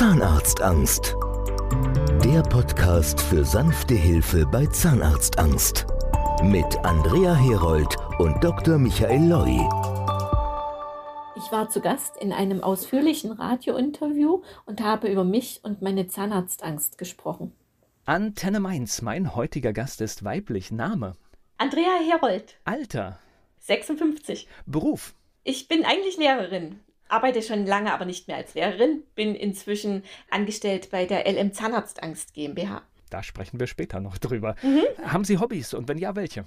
Zahnarztangst. Der Podcast für sanfte Hilfe bei Zahnarztangst. Mit Andrea Herold und Dr. Michael Loi. Ich war zu Gast in einem ausführlichen Radiointerview und habe über mich und meine Zahnarztangst gesprochen. Antenne Mainz, mein heutiger Gast ist weiblich. Name? Andrea Herold. Alter? 56. Beruf? Ich bin eigentlich Lehrerin arbeite schon lange, aber nicht mehr als Lehrerin, bin inzwischen angestellt bei der LM Zahnarztangst GmbH. Da sprechen wir später noch drüber. Mhm. Haben Sie Hobbys und wenn ja, welche?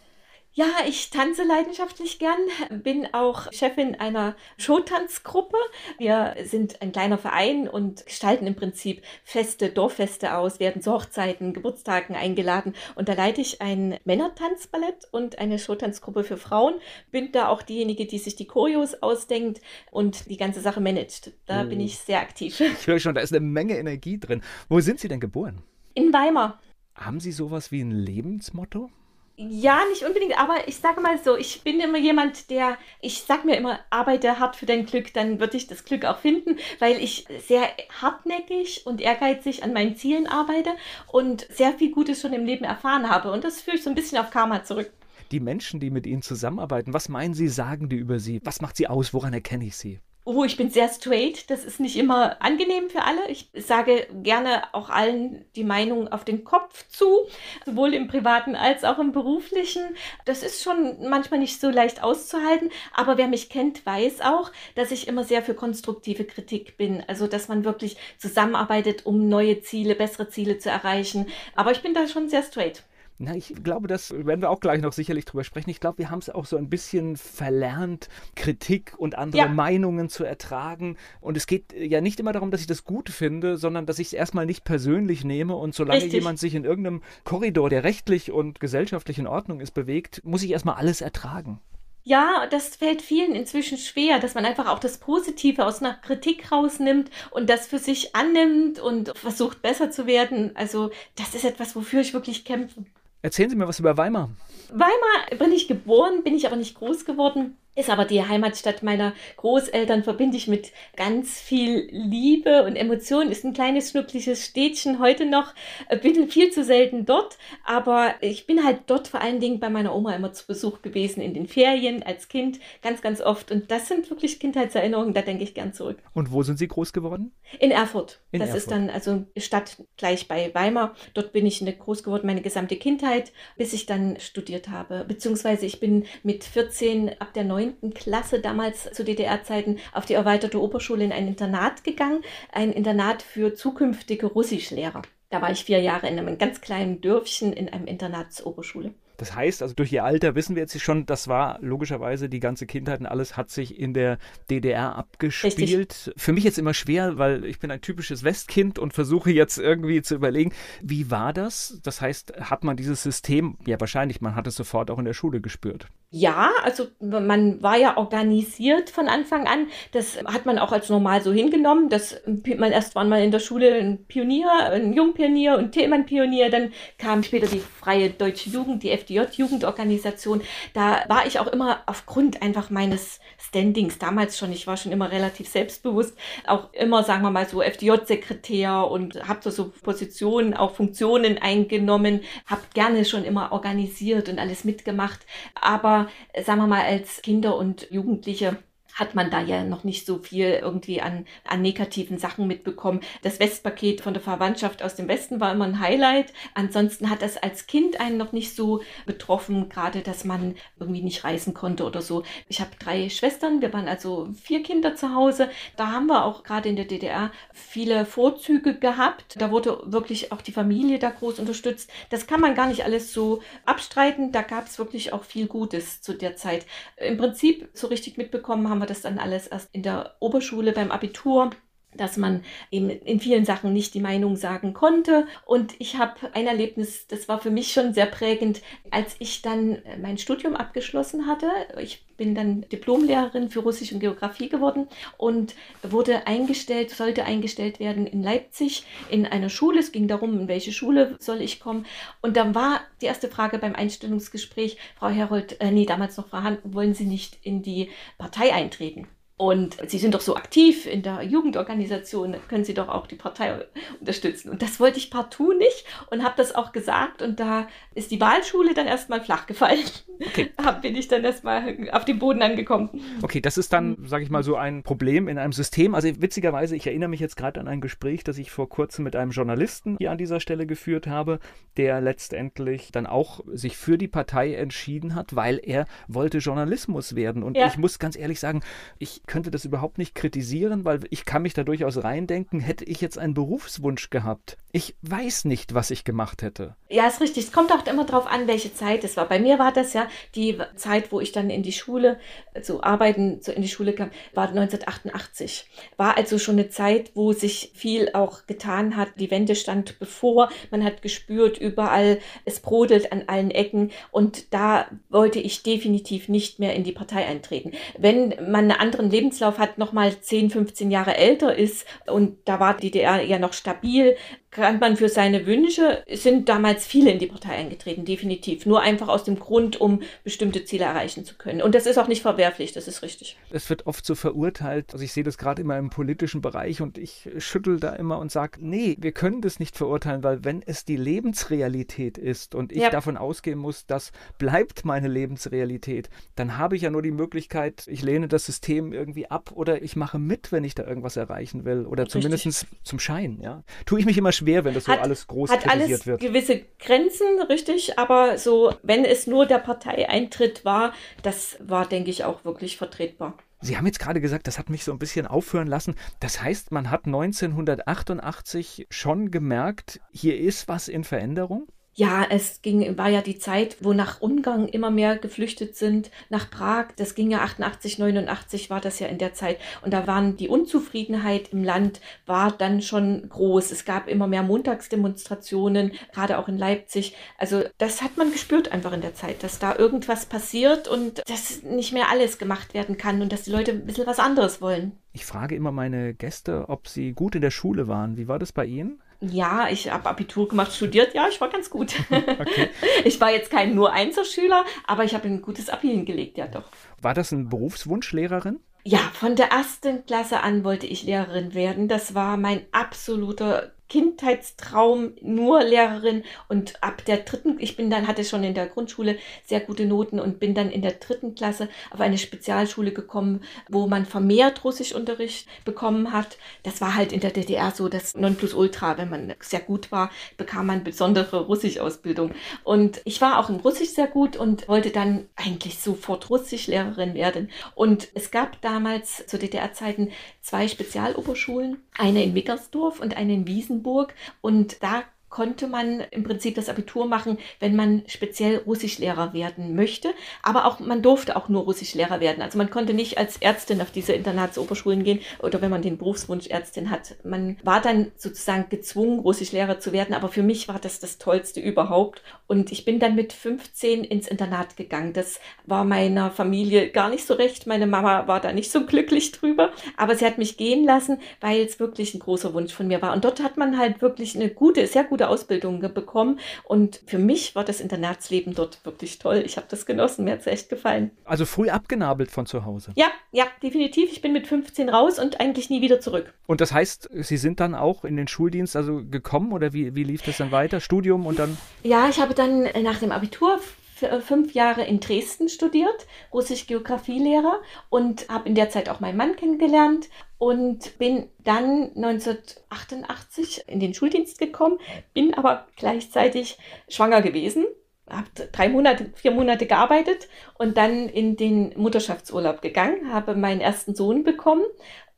Ja, ich tanze leidenschaftlich gern, bin auch Chefin einer Showtanzgruppe. Wir sind ein kleiner Verein und gestalten im Prinzip Feste, Dorffeste aus, werden zu Hochzeiten, Geburtstagen eingeladen. Und da leite ich ein Männertanzballett und eine Showtanzgruppe für Frauen. Bin da auch diejenige, die sich die Choreos ausdenkt und die ganze Sache managt. Da oh. bin ich sehr aktiv. Ich höre schon, da ist eine Menge Energie drin. Wo sind Sie denn geboren? In Weimar. Haben Sie sowas wie ein Lebensmotto? Ja, nicht unbedingt, aber ich sage mal so, ich bin immer jemand, der, ich sage mir immer, arbeite hart für dein Glück, dann würde ich das Glück auch finden, weil ich sehr hartnäckig und ehrgeizig an meinen Zielen arbeite und sehr viel Gutes schon im Leben erfahren habe. Und das führe ich so ein bisschen auf Karma zurück. Die Menschen, die mit Ihnen zusammenarbeiten, was meinen Sie, sagen die über Sie? Was macht Sie aus? Woran erkenne ich Sie? Oh, ich bin sehr straight. Das ist nicht immer angenehm für alle. Ich sage gerne auch allen die Meinung auf den Kopf zu, sowohl im privaten als auch im beruflichen. Das ist schon manchmal nicht so leicht auszuhalten. Aber wer mich kennt, weiß auch, dass ich immer sehr für konstruktive Kritik bin. Also, dass man wirklich zusammenarbeitet, um neue Ziele, bessere Ziele zu erreichen. Aber ich bin da schon sehr straight. Na, ich glaube, das werden wir auch gleich noch sicherlich drüber sprechen. Ich glaube, wir haben es auch so ein bisschen verlernt, Kritik und andere ja. Meinungen zu ertragen. Und es geht ja nicht immer darum, dass ich das gut finde, sondern dass ich es erstmal nicht persönlich nehme. Und solange Richtig. jemand sich in irgendeinem Korridor, der rechtlich und gesellschaftlich in Ordnung ist, bewegt, muss ich erstmal alles ertragen. Ja, das fällt vielen inzwischen schwer, dass man einfach auch das Positive aus einer Kritik rausnimmt und das für sich annimmt und versucht besser zu werden. Also das ist etwas, wofür ich wirklich kämpfe. Erzählen Sie mir was über Weimar. Weimar bin ich geboren, bin ich aber nicht groß geworden. Ist aber die Heimatstadt meiner Großeltern, verbinde ich mit ganz viel Liebe und Emotionen. Ist ein kleines, schnuckliches Städtchen heute noch. Äh, bin viel zu selten dort, aber ich bin halt dort vor allen Dingen bei meiner Oma immer zu Besuch gewesen in den Ferien als Kind, ganz, ganz oft. Und das sind wirklich Kindheitserinnerungen, da denke ich gern zurück. Und wo sind Sie groß geworden? In Erfurt. In das Erfurt. ist dann also Stadt gleich bei Weimar. Dort bin ich groß geworden, meine gesamte Kindheit, bis ich dann studiert habe. Beziehungsweise ich bin mit 14 ab der 9 neunten Klasse damals zu DDR-Zeiten auf die erweiterte Oberschule in ein Internat gegangen. Ein Internat für zukünftige Russischlehrer. Da war ich vier Jahre in einem ganz kleinen Dörfchen in einem Internatsoberschule. Das heißt, also durch ihr Alter wissen wir jetzt schon, das war logischerweise die ganze Kindheit und alles hat sich in der DDR abgespielt. Richtig. Für mich jetzt immer schwer, weil ich bin ein typisches Westkind und versuche jetzt irgendwie zu überlegen, wie war das? Das heißt, hat man dieses System, ja wahrscheinlich, man hat es sofort auch in der Schule gespürt. Ja, also man war ja organisiert von Anfang an. Das hat man auch als normal so hingenommen. dass man erst war mal in der Schule ein Pionier, ein Jungpionier und Thälmann-Pionier. Dann kam später die Freie Deutsche Jugend, die FDJ-Jugendorganisation. Da war ich auch immer aufgrund einfach meines Standings damals schon. Ich war schon immer relativ selbstbewusst, auch immer, sagen wir mal so, FDJ-Sekretär und habe so, so Positionen, auch Funktionen eingenommen, habe gerne schon immer organisiert und alles mitgemacht. Aber sagen wir mal, als Kinder und Jugendliche hat man da ja noch nicht so viel irgendwie an, an negativen Sachen mitbekommen. Das Westpaket von der Verwandtschaft aus dem Westen war immer ein Highlight. Ansonsten hat das als Kind einen noch nicht so betroffen, gerade dass man irgendwie nicht reisen konnte oder so. Ich habe drei Schwestern, wir waren also vier Kinder zu Hause. Da haben wir auch gerade in der DDR viele Vorzüge gehabt. Da wurde wirklich auch die Familie da groß unterstützt. Das kann man gar nicht alles so abstreiten. Da gab es wirklich auch viel Gutes zu der Zeit. Im Prinzip so richtig mitbekommen haben wir das dann alles erst in der Oberschule beim Abitur dass man eben in vielen Sachen nicht die Meinung sagen konnte. Und ich habe ein Erlebnis, das war für mich schon sehr prägend, als ich dann mein Studium abgeschlossen hatte. Ich bin dann Diplomlehrerin für Russisch und Geografie geworden und wurde eingestellt, sollte eingestellt werden in Leipzig in einer Schule. Es ging darum, in welche Schule soll ich kommen. Und dann war die erste Frage beim Einstellungsgespräch, Frau Herold, äh, nee, damals noch Frau Hahn, wollen Sie nicht in die Partei eintreten? Und Sie sind doch so aktiv in der Jugendorganisation, können Sie doch auch die Partei unterstützen. Und das wollte ich partout nicht und habe das auch gesagt. Und da ist die Wahlschule dann erstmal flach gefallen. Okay. bin ich dann erstmal auf dem Boden angekommen. Okay, das ist dann, sage ich mal, so ein Problem in einem System. Also witzigerweise, ich erinnere mich jetzt gerade an ein Gespräch, das ich vor kurzem mit einem Journalisten hier an dieser Stelle geführt habe, der letztendlich dann auch sich für die Partei entschieden hat, weil er wollte Journalismus werden. Und ja. ich muss ganz ehrlich sagen, ich könnte das überhaupt nicht kritisieren, weil ich kann mich da durchaus reindenken, hätte ich jetzt einen Berufswunsch gehabt. Ich weiß nicht, was ich gemacht hätte. Ja, ist richtig. Es kommt auch immer darauf an, welche Zeit es war. Bei mir war das ja die Zeit, wo ich dann in die Schule zu arbeiten, so in die Schule kam, war 1988. War also schon eine Zeit, wo sich viel auch getan hat. Die Wende stand bevor. Man hat gespürt, überall, es brodelt an allen Ecken. Und da wollte ich definitiv nicht mehr in die Partei eintreten. Wenn man einen anderen Lebenslauf hat, nochmal 10, 15 Jahre älter ist und da war die DDR ja noch stabil, kann man für seine Wünsche, sind damals viele in die Partei eingetreten, definitiv. Nur einfach aus dem Grund, um bestimmte Ziele erreichen zu können. Und das ist auch nicht verwerflich, das ist richtig. Es wird oft so verurteilt, also ich sehe das gerade immer im politischen Bereich und ich schüttel da immer und sage, nee, wir können das nicht verurteilen, weil wenn es die Lebensrealität ist und ich ja. davon ausgehen muss, das bleibt meine Lebensrealität, dann habe ich ja nur die Möglichkeit, ich lehne das System irgendwie ab oder ich mache mit, wenn ich da irgendwas erreichen will oder zumindest zum Schein, ja. Tue ich mich immer schwer schwer, wenn das so hat, alles groß hat alles wird. gewisse Grenzen, richtig, aber so, wenn es nur der Parteieintritt war, das war, denke ich, auch wirklich vertretbar. Sie haben jetzt gerade gesagt, das hat mich so ein bisschen aufhören lassen. Das heißt, man hat 1988 schon gemerkt, hier ist was in Veränderung? Ja, es ging, war ja die Zeit, wo nach Ungarn immer mehr geflüchtet sind, nach Prag. Das ging ja 88, 89 war das ja in der Zeit. Und da waren die Unzufriedenheit im Land war dann schon groß. Es gab immer mehr Montagsdemonstrationen, gerade auch in Leipzig. Also das hat man gespürt einfach in der Zeit, dass da irgendwas passiert und dass nicht mehr alles gemacht werden kann und dass die Leute ein bisschen was anderes wollen. Ich frage immer meine Gäste, ob sie gut in der Schule waren. Wie war das bei Ihnen? Ja, ich habe Abitur gemacht, studiert. Ja, ich war ganz gut. Okay. Ich war jetzt kein nur Einzelschüler, aber ich habe ein gutes Abi hingelegt, ja doch. War das ein Berufswunsch, Lehrerin? Ja, von der ersten Klasse an wollte ich Lehrerin werden. Das war mein absoluter Kindheitstraum, nur Lehrerin und ab der dritten, ich bin dann, hatte schon in der Grundschule sehr gute Noten und bin dann in der dritten Klasse auf eine Spezialschule gekommen, wo man vermehrt Russischunterricht bekommen hat. Das war halt in der DDR so das Nonplusultra. Wenn man sehr gut war, bekam man besondere Russischausbildung. Und ich war auch in Russisch sehr gut und wollte dann eigentlich sofort Russischlehrerin werden. Und es gab damals zu DDR-Zeiten zwei Spezialoberschulen, eine in Wickersdorf und eine in Wiesen Brandenburg und da konnte man im Prinzip das Abitur machen, wenn man speziell Russischlehrer werden möchte. Aber auch man durfte auch nur Russischlehrer werden. Also man konnte nicht als Ärztin auf diese Internatsoberschulen gehen oder wenn man den Berufswunsch Ärztin hat. Man war dann sozusagen gezwungen, Russischlehrer zu werden. Aber für mich war das das Tollste überhaupt. Und ich bin dann mit 15 ins Internat gegangen. Das war meiner Familie gar nicht so recht. Meine Mama war da nicht so glücklich drüber. Aber sie hat mich gehen lassen, weil es wirklich ein großer Wunsch von mir war. Und dort hat man halt wirklich eine gute, sehr gute gute Ausbildung bekommen. Und für mich war das Internatsleben dort wirklich toll. Ich habe das genossen, mir hat es echt gefallen. Also früh abgenabelt von zu Hause? Ja, ja, definitiv. Ich bin mit 15 raus und eigentlich nie wieder zurück. Und das heißt, Sie sind dann auch in den Schuldienst also gekommen oder wie, wie lief das dann weiter? Studium und dann? Ja, ich habe dann nach dem Abitur fünf Jahre in Dresden studiert, Russisch-Geografielehrer und habe in der Zeit auch meinen Mann kennengelernt und bin dann 1988 in den Schuldienst gekommen, bin aber gleichzeitig schwanger gewesen habe drei Monate, vier Monate gearbeitet und dann in den Mutterschaftsurlaub gegangen, habe meinen ersten Sohn bekommen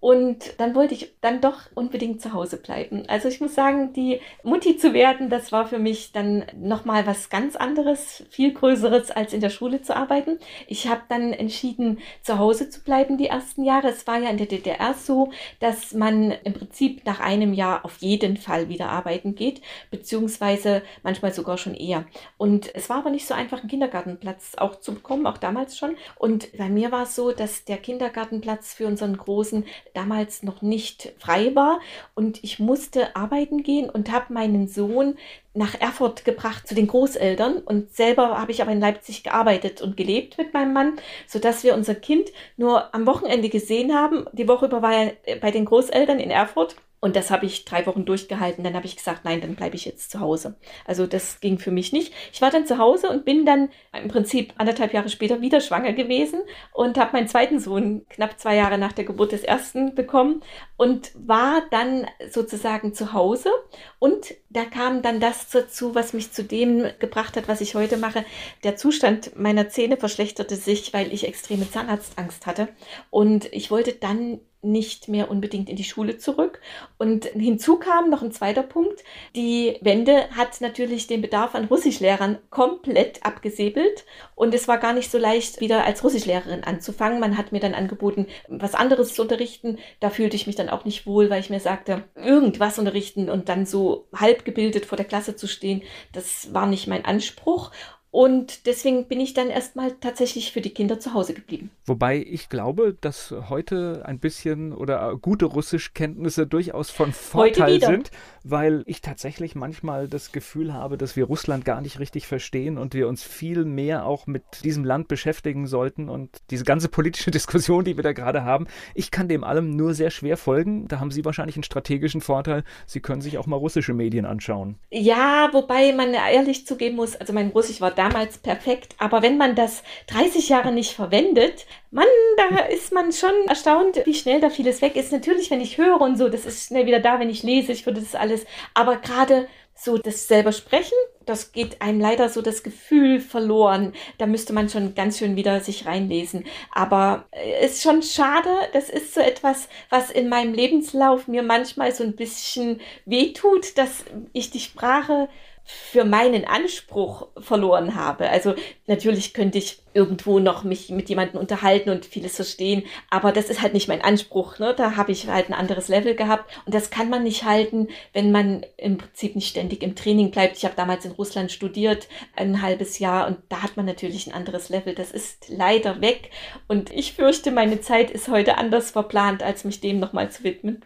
und dann wollte ich dann doch unbedingt zu Hause bleiben. Also ich muss sagen, die Mutti zu werden, das war für mich dann nochmal was ganz anderes, viel Größeres, als in der Schule zu arbeiten. Ich habe dann entschieden, zu Hause zu bleiben die ersten Jahre. Es war ja in der DDR so, dass man im Prinzip nach einem Jahr auf jeden Fall wieder arbeiten geht, beziehungsweise manchmal sogar schon eher. Und es war aber nicht so einfach, einen Kindergartenplatz auch zu bekommen, auch damals schon. Und bei mir war es so, dass der Kindergartenplatz für unseren Großen damals noch nicht frei war. Und ich musste arbeiten gehen und habe meinen Sohn nach Erfurt gebracht zu den Großeltern. Und selber habe ich aber in Leipzig gearbeitet und gelebt mit meinem Mann, sodass wir unser Kind nur am Wochenende gesehen haben. Die Woche über war er bei den Großeltern in Erfurt und das habe ich drei Wochen durchgehalten. Dann habe ich gesagt, nein, dann bleibe ich jetzt zu Hause. Also das ging für mich nicht. Ich war dann zu Hause und bin dann im Prinzip anderthalb Jahre später wieder schwanger gewesen und habe meinen zweiten Sohn knapp zwei Jahre nach der Geburt des ersten bekommen und war dann sozusagen zu Hause. Und da kam dann das dazu, was mich zu dem gebracht hat, was ich heute mache. Der Zustand meiner Zähne verschlechterte sich, weil ich extreme Zahnarztangst hatte. Und ich wollte dann nicht mehr unbedingt in die Schule zurück. Und hinzu kam noch ein zweiter Punkt. Die Wende hat natürlich den Bedarf an Russischlehrern komplett abgesäbelt. Und es war gar nicht so leicht, wieder als Russischlehrerin anzufangen. Man hat mir dann angeboten, was anderes zu unterrichten. Da fühlte ich mich dann auch nicht wohl, weil ich mir sagte, irgendwas unterrichten und dann so halb gebildet vor der Klasse zu stehen, das war nicht mein Anspruch. Und deswegen bin ich dann erstmal tatsächlich für die Kinder zu Hause geblieben. Wobei ich glaube, dass heute ein bisschen oder gute Russischkenntnisse durchaus von Vorteil sind, weil ich tatsächlich manchmal das Gefühl habe, dass wir Russland gar nicht richtig verstehen und wir uns viel mehr auch mit diesem Land beschäftigen sollten und diese ganze politische Diskussion, die wir da gerade haben. Ich kann dem allem nur sehr schwer folgen. Da haben Sie wahrscheinlich einen strategischen Vorteil. Sie können sich auch mal russische Medien anschauen. Ja, wobei man ehrlich zugeben muss, also mein Russisch war da damals perfekt, aber wenn man das 30 Jahre nicht verwendet, man, da ist man schon erstaunt, wie schnell da vieles weg ist. Natürlich, wenn ich höre und so, das ist schnell wieder da, wenn ich lese, ich würde das alles, aber gerade so das selber sprechen, das geht einem leider so das Gefühl verloren. Da müsste man schon ganz schön wieder sich reinlesen. Aber es ist schon schade. Das ist so etwas, was in meinem Lebenslauf mir manchmal so ein bisschen wehtut, dass ich die Sprache für meinen Anspruch verloren habe. Also natürlich könnte ich irgendwo noch mich mit jemandem unterhalten und vieles verstehen, aber das ist halt nicht mein Anspruch. Ne? Da habe ich halt ein anderes Level gehabt und das kann man nicht halten, wenn man im Prinzip nicht ständig im Training bleibt. Ich habe damals in Russland studiert, ein halbes Jahr und da hat man natürlich ein anderes Level. Das ist leider weg und ich fürchte, meine Zeit ist heute anders verplant, als mich dem nochmal zu widmen.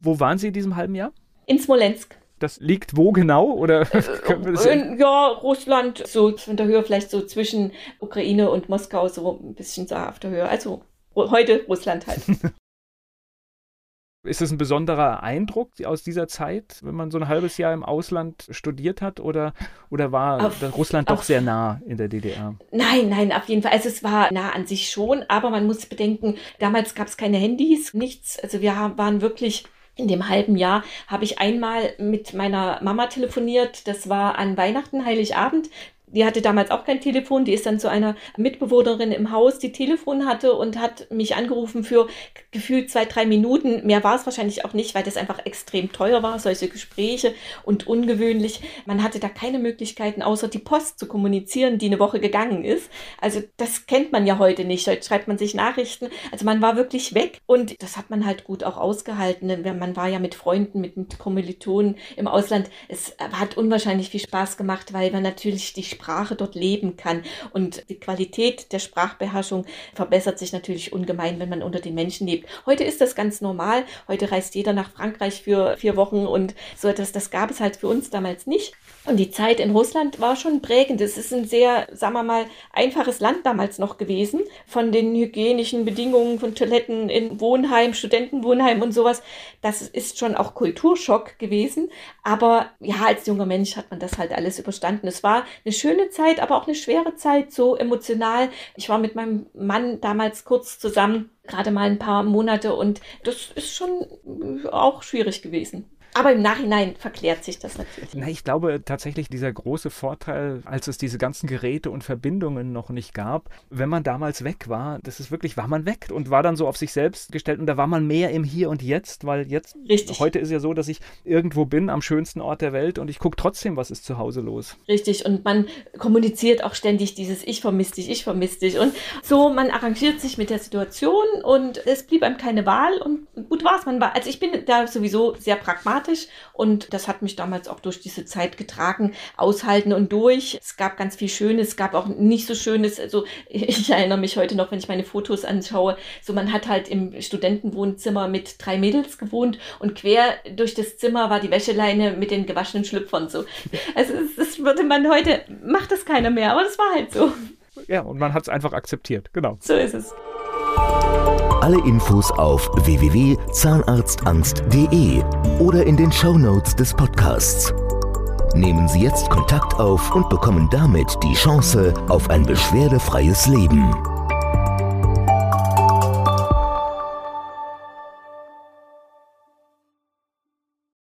Wo waren Sie in diesem halben Jahr? In Smolensk. Das liegt wo genau? Oder äh, in, ja, Russland, so von der Höhe vielleicht so zwischen Ukraine und Moskau, so ein bisschen so auf der Höhe. Also heute Russland halt. Ist es ein besonderer Eindruck aus dieser Zeit, wenn man so ein halbes Jahr im Ausland studiert hat? Oder, oder war auf, Russland doch auf, sehr nah in der DDR? Nein, nein, auf jeden Fall. Also es war nah an sich schon, aber man muss bedenken, damals gab es keine Handys, nichts. Also wir waren wirklich in dem halben Jahr habe ich einmal mit meiner Mama telefoniert. Das war an Weihnachten, Heiligabend die hatte damals auch kein Telefon, die ist dann zu einer Mitbewohnerin im Haus, die Telefon hatte und hat mich angerufen für gefühlt zwei, drei Minuten. Mehr war es wahrscheinlich auch nicht, weil das einfach extrem teuer war, solche Gespräche und ungewöhnlich. Man hatte da keine Möglichkeiten, außer die Post zu kommunizieren, die eine Woche gegangen ist. Also das kennt man ja heute nicht. Heute schreibt man sich Nachrichten. Also man war wirklich weg und das hat man halt gut auch ausgehalten. Man war ja mit Freunden, mit, mit Kommilitonen im Ausland. Es hat unwahrscheinlich viel Spaß gemacht, weil man natürlich die Sprache dort leben kann. Und die Qualität der Sprachbeherrschung verbessert sich natürlich ungemein, wenn man unter den Menschen lebt. Heute ist das ganz normal. Heute reist jeder nach Frankreich für vier Wochen und so etwas. Das gab es halt für uns damals nicht. Und die Zeit in Russland war schon prägend. Es ist ein sehr, sagen wir mal, einfaches Land damals noch gewesen. Von den hygienischen Bedingungen, von Toiletten in Wohnheim, Studentenwohnheim und sowas. Das ist schon auch Kulturschock gewesen. Aber ja, als junger Mensch hat man das halt alles überstanden. Es war eine schöne Zeit, aber auch eine schwere Zeit, so emotional. Ich war mit meinem Mann damals kurz zusammen, gerade mal ein paar Monate und das ist schon auch schwierig gewesen. Aber im Nachhinein verklärt sich das natürlich. Na, ich glaube tatsächlich dieser große Vorteil, als es diese ganzen Geräte und Verbindungen noch nicht gab, wenn man damals weg war, das ist wirklich, war man weg und war dann so auf sich selbst gestellt und da war man mehr im Hier und Jetzt, weil jetzt, Richtig. heute ist ja so, dass ich irgendwo bin, am schönsten Ort der Welt und ich gucke trotzdem, was ist zu Hause los. Richtig und man kommuniziert auch ständig dieses Ich vermisse dich, ich vermisse dich und so, man arrangiert sich mit der Situation und es blieb einem keine Wahl und gut war es, man war, also ich bin da sowieso sehr pragmatisch dramatisch und das hat mich damals auch durch diese Zeit getragen, aushalten und durch. Es gab ganz viel Schönes, es gab auch nicht so Schönes. Also ich erinnere mich heute noch, wenn ich meine Fotos anschaue, so man hat halt im Studentenwohnzimmer mit drei Mädels gewohnt und quer durch das Zimmer war die Wäscheleine mit den gewaschenen Schlüpfern so. Also das würde man heute, macht das keiner mehr, aber das war halt so. Ja, und man hat es einfach akzeptiert, genau. So ist es. Alle Infos auf www.zahnarztangst.de oder in den Show Notes des Podcasts. Nehmen Sie jetzt Kontakt auf und bekommen damit die Chance auf ein beschwerdefreies Leben.